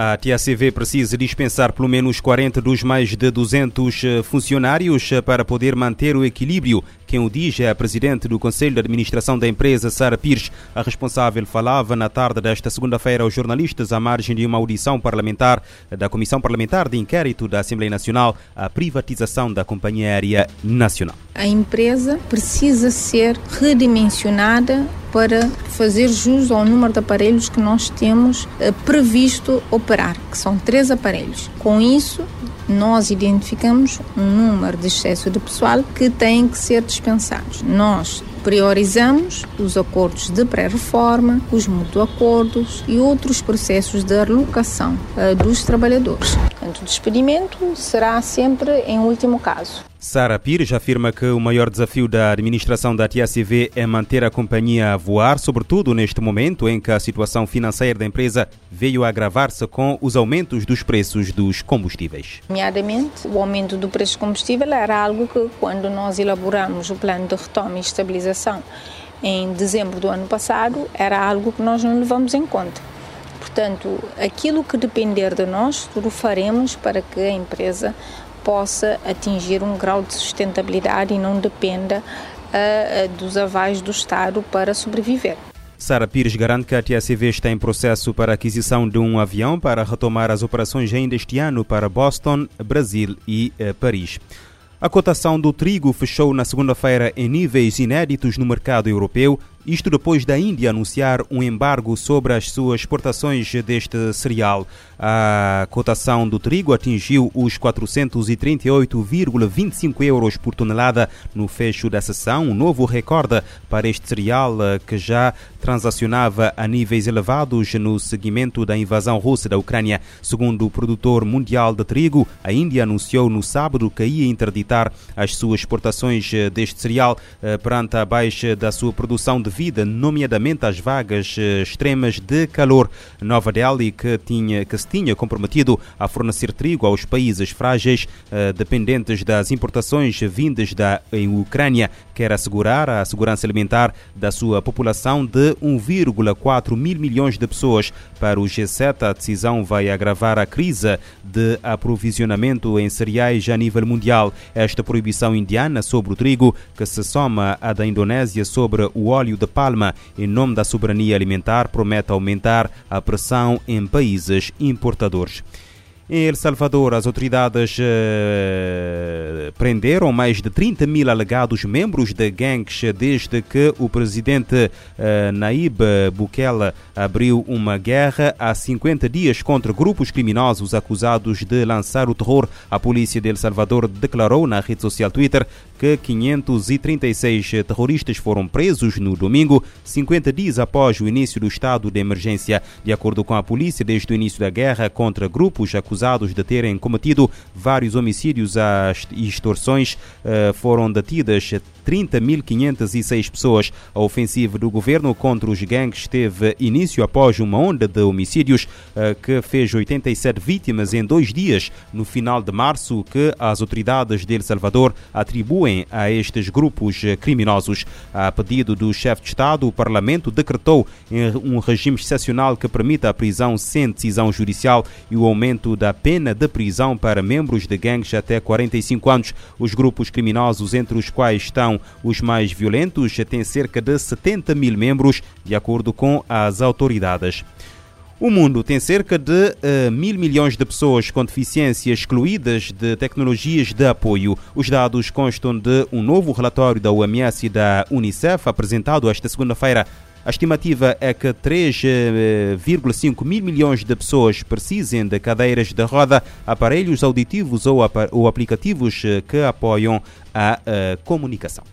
A TACV precisa dispensar pelo menos 40 dos mais de 200 eh, funcionários eh, para poder manter o equilíbrio. Quem o diz é a presidente do Conselho de Administração da empresa, Sara Pires. A responsável falava na tarde desta segunda-feira aos jornalistas à margem de uma audição parlamentar da Comissão Parlamentar de Inquérito da Assembleia Nacional à privatização da Companhia Aérea Nacional. A empresa precisa ser redimensionada para fazer jus ao número de aparelhos que nós temos eh, previsto operar, que são três aparelhos. Com isso, nós identificamos um número de excesso de pessoal que tem que ser dispensados. Nós priorizamos os acordos de pré-reforma, os mutuo-acordos e outros processos de alocação uh, dos trabalhadores. Portanto, o despedimento será sempre em último caso. Sara Pires afirma que o maior desafio da administração da TACV é manter a companhia a voar, sobretudo neste momento em que a situação financeira da empresa veio a agravar-se com os aumentos dos preços dos combustíveis. Nomeadamente, o aumento do preço do combustível era algo que, quando nós elaboramos o plano de retoma e estabilização em dezembro do ano passado, era algo que nós não levamos em conta. Portanto, aquilo que depender de nós, tudo faremos para que a empresa possa atingir um grau de sustentabilidade e não dependa uh, dos avais do Estado para sobreviver. Sara Pires garante que a TSV está em processo para aquisição de um avião para retomar as operações ainda este ano para Boston, Brasil e uh, Paris. A cotação do trigo fechou na segunda-feira em níveis inéditos no mercado europeu, isto depois da Índia anunciar um embargo sobre as suas exportações deste cereal. A cotação do trigo atingiu os 438,25 euros por tonelada no fecho da sessão, um novo recorde para este cereal eh, que já transacionava a níveis elevados no seguimento da invasão russa da Ucrânia. Segundo o produtor mundial de trigo, a Índia anunciou no sábado que ia interditar as suas exportações eh, deste cereal eh, perante a baixa da sua produção de devido nomeadamente às vagas eh, extremas de calor. Nova Delhi, que, tinha, que se tinha comprometido a fornecer trigo aos países frágeis uh, dependentes das importações vindas da Ucrânia, quer assegurar a segurança alimentar da sua população de 1,4 mil milhões de pessoas. Para o G7, a decisão vai agravar a crise de aprovisionamento em cereais a nível mundial. Esta proibição indiana sobre o trigo, que se soma à da Indonésia sobre o óleo de Palma, em nome da soberania alimentar, promete aumentar a pressão em países importadores. Em El Salvador, as autoridades uh, prenderam mais de 30 mil alegados membros de gangues desde que o presidente uh, Naib Bukele abriu uma guerra há 50 dias contra grupos criminosos acusados de lançar o terror. A polícia de El Salvador declarou na rede social Twitter que 536 terroristas foram presos no domingo, 50 dias após o início do estado de emergência. De acordo com a polícia, desde o início da guerra contra grupos acusados de terem cometido vários homicídios e extorsões, eh, foram detidas 30.506 pessoas. A ofensiva do governo contra os gangues teve início após uma onda de homicídios eh, que fez 87 vítimas em dois dias, no final de março, que as autoridades de El Salvador atribuem a estes grupos criminosos. A pedido do chefe de Estado, o Parlamento decretou um regime excepcional que permita a prisão sem decisão judicial e o aumento da pena de prisão para membros de gangues até 45 anos. Os grupos criminosos, entre os quais estão os mais violentos têm cerca de 70 mil membros, de acordo com as autoridades. O mundo tem cerca de uh, mil milhões de pessoas com deficiência excluídas de tecnologias de apoio. Os dados constam de um novo relatório da OMS e da Unicef, apresentado esta segunda-feira a estimativa é que 3,5 mil milhões de pessoas precisem de cadeiras de roda, aparelhos auditivos ou, ou aplicativos que apoiam a, a comunicação.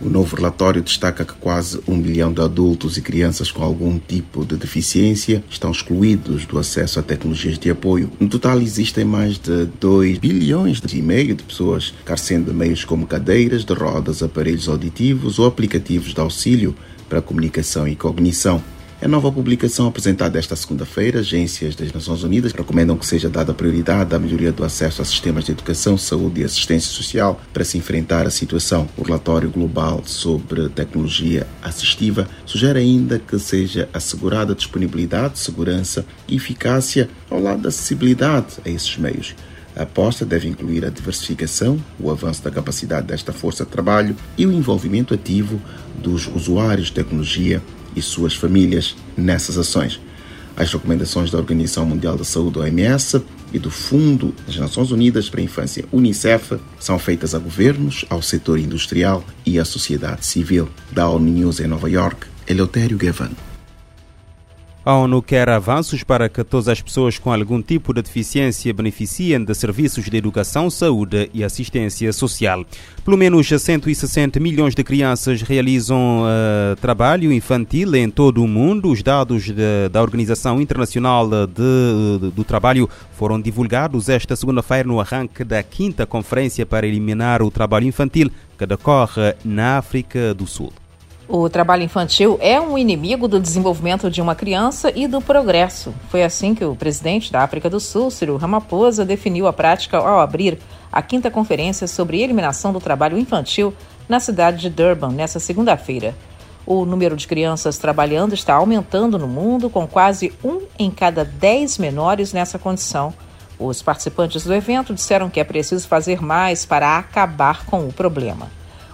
O novo relatório destaca que quase um milhão de adultos e crianças com algum tipo de deficiência estão excluídos do acesso a tecnologias de apoio. No total, existem mais de 2 bilhões e meio de pessoas carecendo de meios como cadeiras de rodas, aparelhos auditivos ou aplicativos de auxílio para comunicação e cognição. Em nova publicação apresentada esta segunda-feira, agências das Nações Unidas recomendam que seja dada prioridade à melhoria do acesso a sistemas de educação, saúde e assistência social para se enfrentar a situação. O relatório global sobre tecnologia assistiva sugere ainda que seja assegurada disponibilidade, segurança e eficácia ao lado da acessibilidade a esses meios. A aposta deve incluir a diversificação, o avanço da capacidade desta força de trabalho e o envolvimento ativo dos usuários de tecnologia e suas famílias nessas ações. As recomendações da Organização Mundial da Saúde, OMS, e do Fundo das Nações Unidas para a Infância, UNICEF, são feitas a governos, ao setor industrial e à sociedade civil. Da ONU News em Nova York, Eleutério Gavan. A ONU quer avanços para que todas as pessoas com algum tipo de deficiência beneficiem de serviços de educação, saúde e assistência social. Pelo menos 160 milhões de crianças realizam uh, trabalho infantil em todo o mundo. Os dados de, da Organização Internacional de, de, do Trabalho foram divulgados esta segunda-feira no arranque da quinta conferência para eliminar o trabalho infantil que decorre na África do Sul. O trabalho infantil é um inimigo do desenvolvimento de uma criança e do progresso. Foi assim que o presidente da África do Sul, Cyril Ramaphosa, definiu a prática ao abrir a quinta conferência sobre eliminação do trabalho infantil na cidade de Durban nesta segunda-feira. O número de crianças trabalhando está aumentando no mundo, com quase um em cada dez menores nessa condição. Os participantes do evento disseram que é preciso fazer mais para acabar com o problema.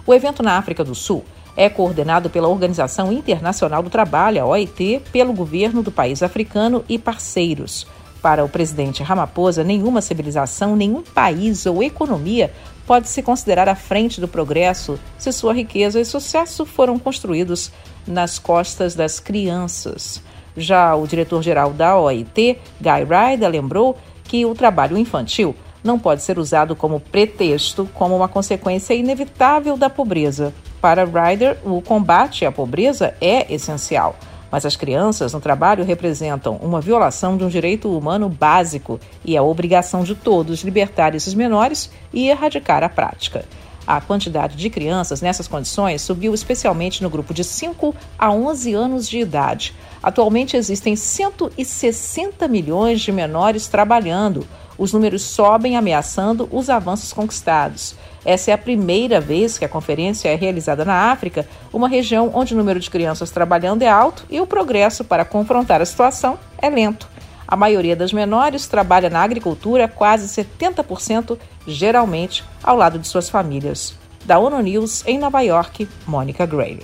O evento na África do Sul é coordenado pela Organização Internacional do Trabalho, a OIT, pelo governo do país africano e parceiros. Para o presidente Ramaphosa, nenhuma civilização, nenhum país ou economia pode se considerar à frente do progresso se sua riqueza e sucesso foram construídos nas costas das crianças. Já o diretor-geral da OIT, Guy Ryder, lembrou que o trabalho infantil não pode ser usado como pretexto, como uma consequência inevitável da pobreza. Para Ryder, o combate à pobreza é essencial, mas as crianças no trabalho representam uma violação de um direito humano básico e é obrigação de todos libertar esses menores e erradicar a prática. A quantidade de crianças nessas condições subiu especialmente no grupo de 5 a 11 anos de idade. Atualmente existem 160 milhões de menores trabalhando, os números sobem ameaçando os avanços conquistados. Essa é a primeira vez que a conferência é realizada na África, uma região onde o número de crianças trabalhando é alto e o progresso para confrontar a situação é lento. A maioria das menores trabalha na agricultura, quase 70%, geralmente ao lado de suas famílias. Da ONU News, em Nova York, Mônica Gray.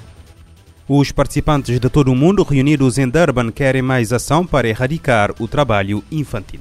Os participantes de todo o mundo reunidos em Durban querem mais ação para erradicar o trabalho infantil.